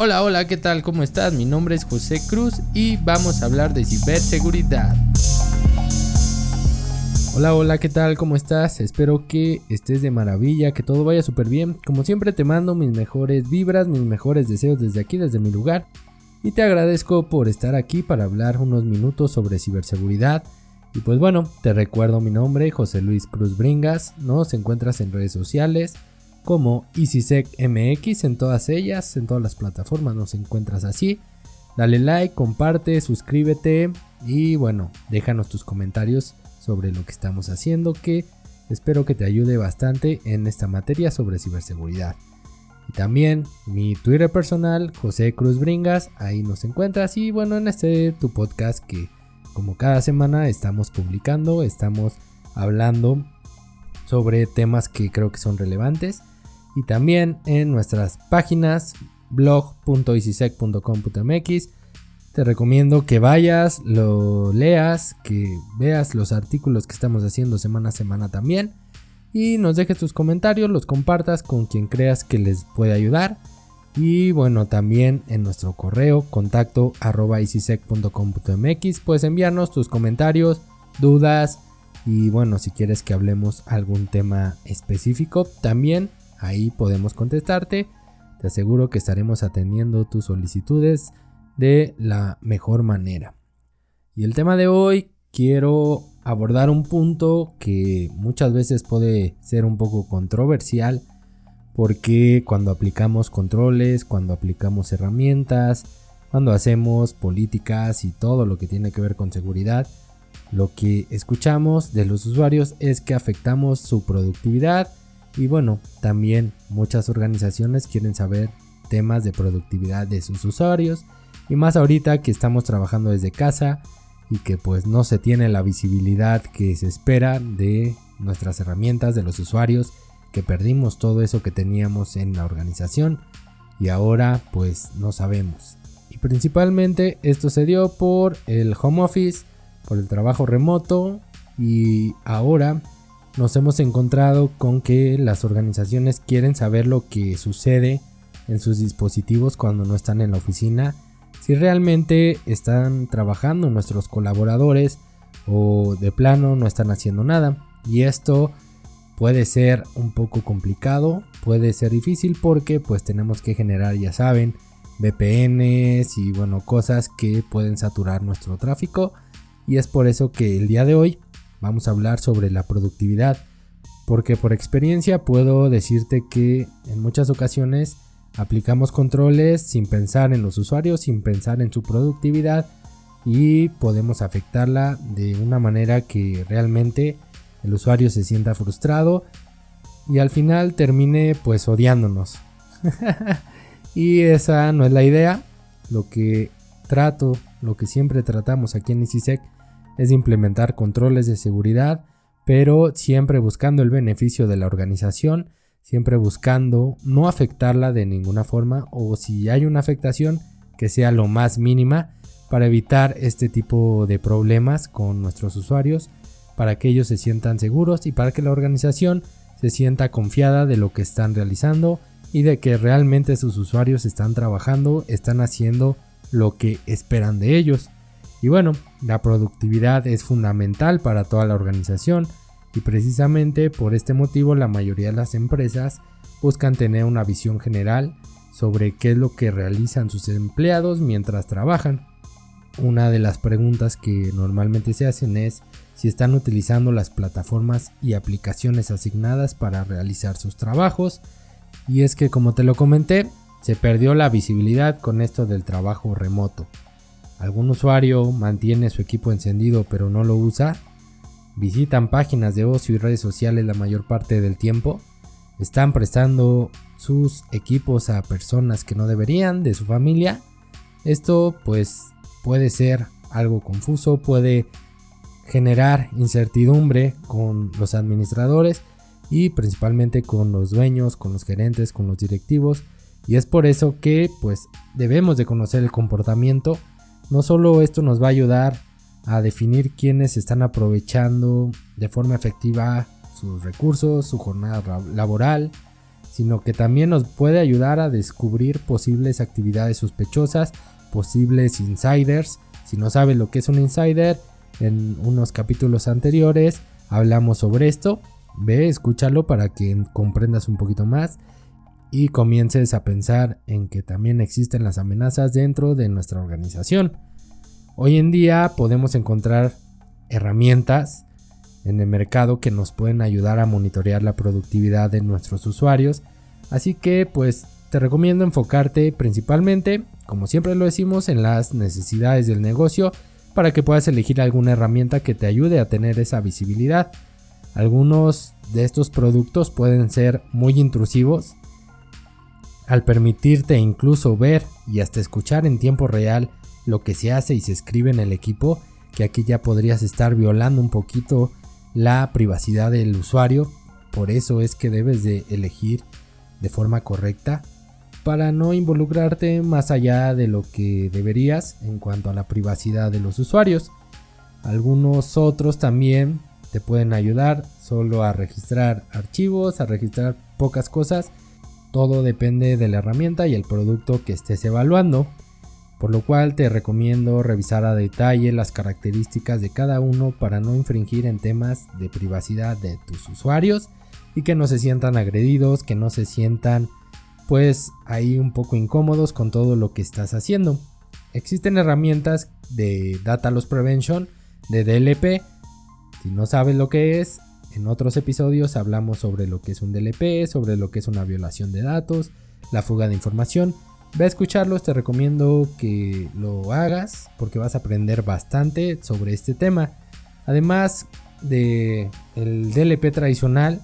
Hola, hola, ¿qué tal? ¿Cómo estás? Mi nombre es José Cruz y vamos a hablar de ciberseguridad. Hola, hola, ¿qué tal? ¿Cómo estás? Espero que estés de maravilla, que todo vaya súper bien. Como siempre te mando mis mejores vibras, mis mejores deseos desde aquí, desde mi lugar. Y te agradezco por estar aquí para hablar unos minutos sobre ciberseguridad. Y pues bueno, te recuerdo mi nombre, José Luis Cruz Bringas. Nos encuentras en redes sociales como EasySecMX en todas ellas, en todas las plataformas nos encuentras así. Dale like, comparte, suscríbete y bueno, déjanos tus comentarios sobre lo que estamos haciendo que espero que te ayude bastante en esta materia sobre ciberseguridad. Y también mi Twitter personal, José Cruz Bringas, ahí nos encuentras y bueno, en este tu podcast que como cada semana estamos publicando, estamos hablando sobre temas que creo que son relevantes y también en nuestras páginas blog.easysec.com.mx. Te recomiendo que vayas, lo leas, que veas los artículos que estamos haciendo semana a semana también y nos dejes tus comentarios, los compartas con quien creas que les puede ayudar. Y bueno, también en nuestro correo contacto arroba puedes enviarnos tus comentarios, dudas y bueno, si quieres que hablemos algún tema específico, también Ahí podemos contestarte. Te aseguro que estaremos atendiendo tus solicitudes de la mejor manera. Y el tema de hoy quiero abordar un punto que muchas veces puede ser un poco controversial porque cuando aplicamos controles, cuando aplicamos herramientas, cuando hacemos políticas y todo lo que tiene que ver con seguridad, lo que escuchamos de los usuarios es que afectamos su productividad y bueno, también muchas organizaciones quieren saber temas de productividad de sus usuarios y más ahorita que estamos trabajando desde casa y que pues no se tiene la visibilidad que se espera de nuestras herramientas, de los usuarios, que perdimos todo eso que teníamos en la organización y ahora pues no sabemos. Y principalmente esto se dio por el home office, por el trabajo remoto y ahora nos hemos encontrado con que las organizaciones quieren saber lo que sucede en sus dispositivos cuando no están en la oficina, si realmente están trabajando nuestros colaboradores o de plano no están haciendo nada. Y esto puede ser un poco complicado, puede ser difícil porque pues tenemos que generar, ya saben, VPNs y bueno, cosas que pueden saturar nuestro tráfico. Y es por eso que el día de hoy vamos a hablar sobre la productividad, porque por experiencia puedo decirte que en muchas ocasiones aplicamos controles sin pensar en los usuarios, sin pensar en su productividad y podemos afectarla de una manera que realmente el usuario se sienta frustrado y al final termine pues odiándonos. y esa no es la idea. Lo que trato, lo que siempre tratamos aquí en ICISEC es implementar controles de seguridad, pero siempre buscando el beneficio de la organización, siempre buscando no afectarla de ninguna forma o si hay una afectación que sea lo más mínima para evitar este tipo de problemas con nuestros usuarios, para que ellos se sientan seguros y para que la organización se sienta confiada de lo que están realizando y de que realmente sus usuarios están trabajando, están haciendo lo que esperan de ellos. Y bueno, la productividad es fundamental para toda la organización y precisamente por este motivo la mayoría de las empresas buscan tener una visión general sobre qué es lo que realizan sus empleados mientras trabajan. Una de las preguntas que normalmente se hacen es si están utilizando las plataformas y aplicaciones asignadas para realizar sus trabajos. Y es que como te lo comenté, se perdió la visibilidad con esto del trabajo remoto algún usuario mantiene su equipo encendido pero no lo usa, visitan páginas de ocio y redes sociales la mayor parte del tiempo, están prestando sus equipos a personas que no deberían de su familia, esto pues puede ser algo confuso, puede generar incertidumbre con los administradores y principalmente con los dueños, con los gerentes, con los directivos. Y es por eso que pues debemos de conocer el comportamiento no solo esto nos va a ayudar a definir quiénes están aprovechando de forma efectiva sus recursos, su jornada laboral, sino que también nos puede ayudar a descubrir posibles actividades sospechosas, posibles insiders. Si no sabes lo que es un insider, en unos capítulos anteriores hablamos sobre esto. Ve, escúchalo para que comprendas un poquito más y comiences a pensar en que también existen las amenazas dentro de nuestra organización. Hoy en día podemos encontrar herramientas en el mercado que nos pueden ayudar a monitorear la productividad de nuestros usuarios. Así que pues te recomiendo enfocarte principalmente, como siempre lo decimos, en las necesidades del negocio para que puedas elegir alguna herramienta que te ayude a tener esa visibilidad. Algunos de estos productos pueden ser muy intrusivos al permitirte incluso ver y hasta escuchar en tiempo real lo que se hace y se escribe en el equipo, que aquí ya podrías estar violando un poquito la privacidad del usuario. Por eso es que debes de elegir de forma correcta para no involucrarte más allá de lo que deberías en cuanto a la privacidad de los usuarios. Algunos otros también te pueden ayudar solo a registrar archivos, a registrar pocas cosas. Todo depende de la herramienta y el producto que estés evaluando por lo cual te recomiendo revisar a detalle las características de cada uno para no infringir en temas de privacidad de tus usuarios y que no se sientan agredidos, que no se sientan pues ahí un poco incómodos con todo lo que estás haciendo. Existen herramientas de Data Loss Prevention, de DLP. Si no sabes lo que es, en otros episodios hablamos sobre lo que es un DLP, sobre lo que es una violación de datos, la fuga de información. Ve a escucharlos, te recomiendo que lo hagas porque vas a aprender bastante sobre este tema. Además de el DLP tradicional,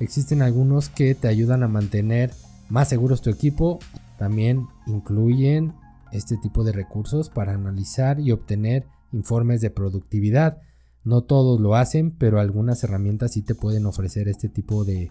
existen algunos que te ayudan a mantener más seguros tu equipo. También incluyen este tipo de recursos para analizar y obtener informes de productividad. No todos lo hacen, pero algunas herramientas sí te pueden ofrecer este tipo de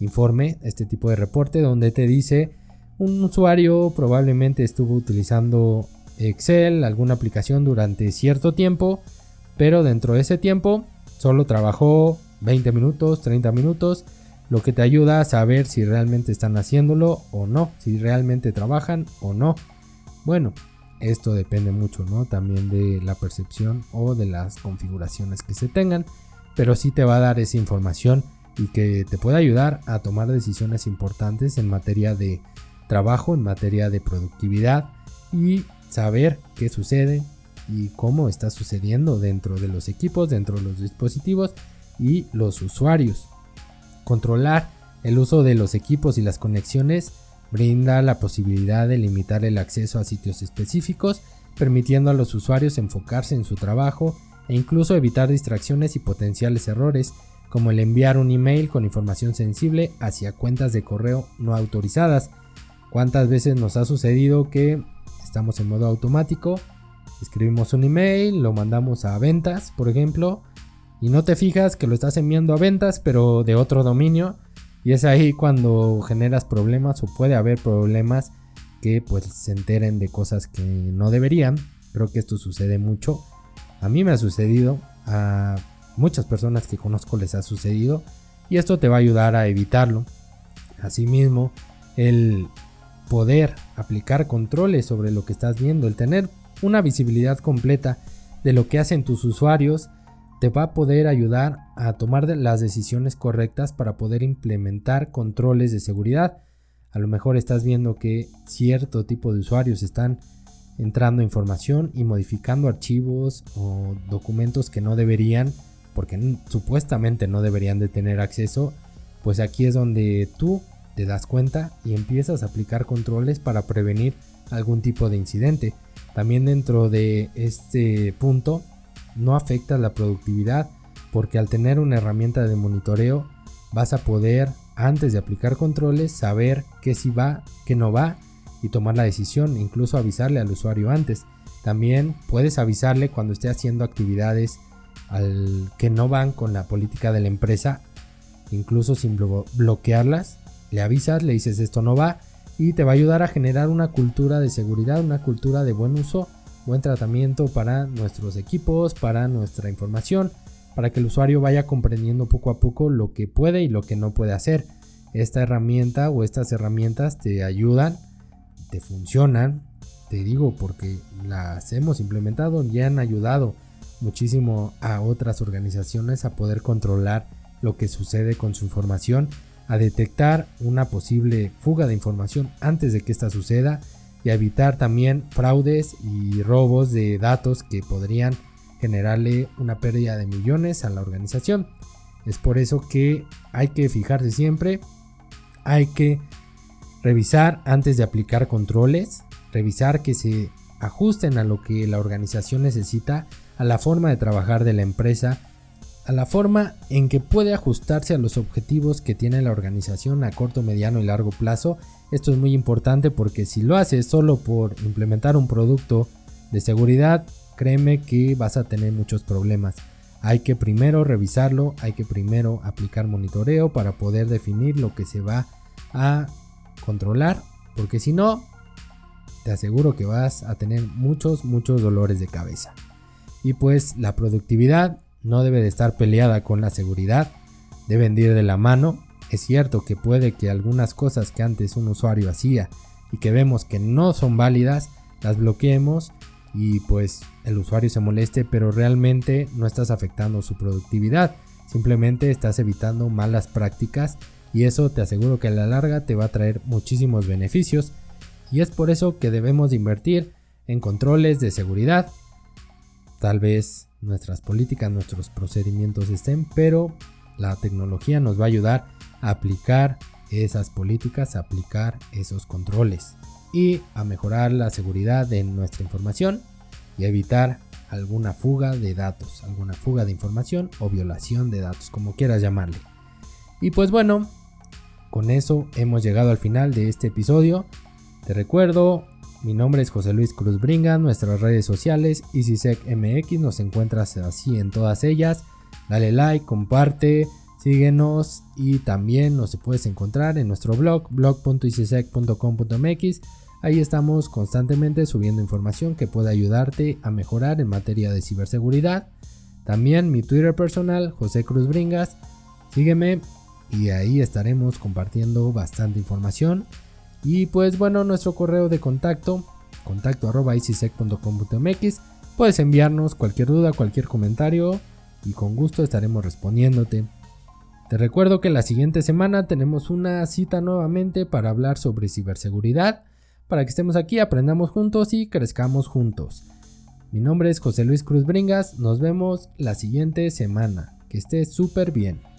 informe, este tipo de reporte donde te dice un usuario probablemente estuvo utilizando Excel, alguna aplicación durante cierto tiempo, pero dentro de ese tiempo solo trabajó 20 minutos, 30 minutos, lo que te ayuda a saber si realmente están haciéndolo o no, si realmente trabajan o no. Bueno, esto depende mucho, ¿no? También de la percepción o de las configuraciones que se tengan, pero sí te va a dar esa información y que te puede ayudar a tomar decisiones importantes en materia de trabajo en materia de productividad y saber qué sucede y cómo está sucediendo dentro de los equipos, dentro de los dispositivos y los usuarios. Controlar el uso de los equipos y las conexiones brinda la posibilidad de limitar el acceso a sitios específicos, permitiendo a los usuarios enfocarse en su trabajo e incluso evitar distracciones y potenciales errores, como el enviar un email con información sensible hacia cuentas de correo no autorizadas, ¿Cuántas veces nos ha sucedido que estamos en modo automático? Escribimos un email, lo mandamos a ventas, por ejemplo, y no te fijas que lo estás enviando a ventas, pero de otro dominio. Y es ahí cuando generas problemas o puede haber problemas que pues se enteren de cosas que no deberían. Creo que esto sucede mucho. A mí me ha sucedido, a muchas personas que conozco les ha sucedido y esto te va a ayudar a evitarlo. Asimismo, el poder aplicar controles sobre lo que estás viendo, el tener una visibilidad completa de lo que hacen tus usuarios, te va a poder ayudar a tomar las decisiones correctas para poder implementar controles de seguridad. A lo mejor estás viendo que cierto tipo de usuarios están entrando información y modificando archivos o documentos que no deberían, porque supuestamente no deberían de tener acceso, pues aquí es donde tú te das cuenta y empiezas a aplicar controles para prevenir algún tipo de incidente. También dentro de este punto no afecta la productividad porque al tener una herramienta de monitoreo vas a poder antes de aplicar controles saber qué sí va, qué no va y tomar la decisión, incluso avisarle al usuario antes. También puedes avisarle cuando esté haciendo actividades al que no van con la política de la empresa, incluso sin bloquearlas le avisas, le dices esto no va y te va a ayudar a generar una cultura de seguridad, una cultura de buen uso, buen tratamiento para nuestros equipos, para nuestra información, para que el usuario vaya comprendiendo poco a poco lo que puede y lo que no puede hacer. esta herramienta o estas herramientas te ayudan, te funcionan, te digo porque las hemos implementado y han ayudado muchísimo a otras organizaciones a poder controlar lo que sucede con su información, a detectar una posible fuga de información antes de que esta suceda y a evitar también fraudes y robos de datos que podrían generarle una pérdida de millones a la organización. Es por eso que hay que fijarse siempre, hay que revisar antes de aplicar controles, revisar que se ajusten a lo que la organización necesita, a la forma de trabajar de la empresa, a la forma en que puede ajustarse a los objetivos que tiene la organización a corto, mediano y largo plazo. Esto es muy importante porque si lo haces solo por implementar un producto de seguridad, créeme que vas a tener muchos problemas. Hay que primero revisarlo, hay que primero aplicar monitoreo para poder definir lo que se va a controlar, porque si no, te aseguro que vas a tener muchos, muchos dolores de cabeza. Y pues la productividad no debe de estar peleada con la seguridad, deben ir de la mano. Es cierto que puede que algunas cosas que antes un usuario hacía y que vemos que no son válidas, las bloqueemos y pues el usuario se moleste, pero realmente no estás afectando su productividad, simplemente estás evitando malas prácticas y eso te aseguro que a la larga te va a traer muchísimos beneficios y es por eso que debemos invertir en controles de seguridad. Tal vez nuestras políticas, nuestros procedimientos estén, pero la tecnología nos va a ayudar a aplicar esas políticas, a aplicar esos controles y a mejorar la seguridad de nuestra información y evitar alguna fuga de datos, alguna fuga de información o violación de datos, como quieras llamarle. Y pues bueno, con eso hemos llegado al final de este episodio. Te recuerdo, mi nombre es José Luis Cruz Bringa, nuestras redes sociales EasySecMX, nos encuentras así en todas ellas. Dale like, comparte, síguenos y también nos puedes encontrar en nuestro blog blog.easysec.com.mx. Ahí estamos constantemente subiendo información que puede ayudarte a mejorar en materia de ciberseguridad. También mi Twitter personal, José Cruz Bringas. Sígueme y ahí estaremos compartiendo bastante información y pues bueno, nuestro correo de contacto, contacto arroba puedes enviarnos cualquier duda, cualquier comentario y con gusto estaremos respondiéndote. Te recuerdo que la siguiente semana tenemos una cita nuevamente para hablar sobre ciberseguridad, para que estemos aquí, aprendamos juntos y crezcamos juntos. Mi nombre es José Luis Cruz Bringas, nos vemos la siguiente semana. Que estés súper bien.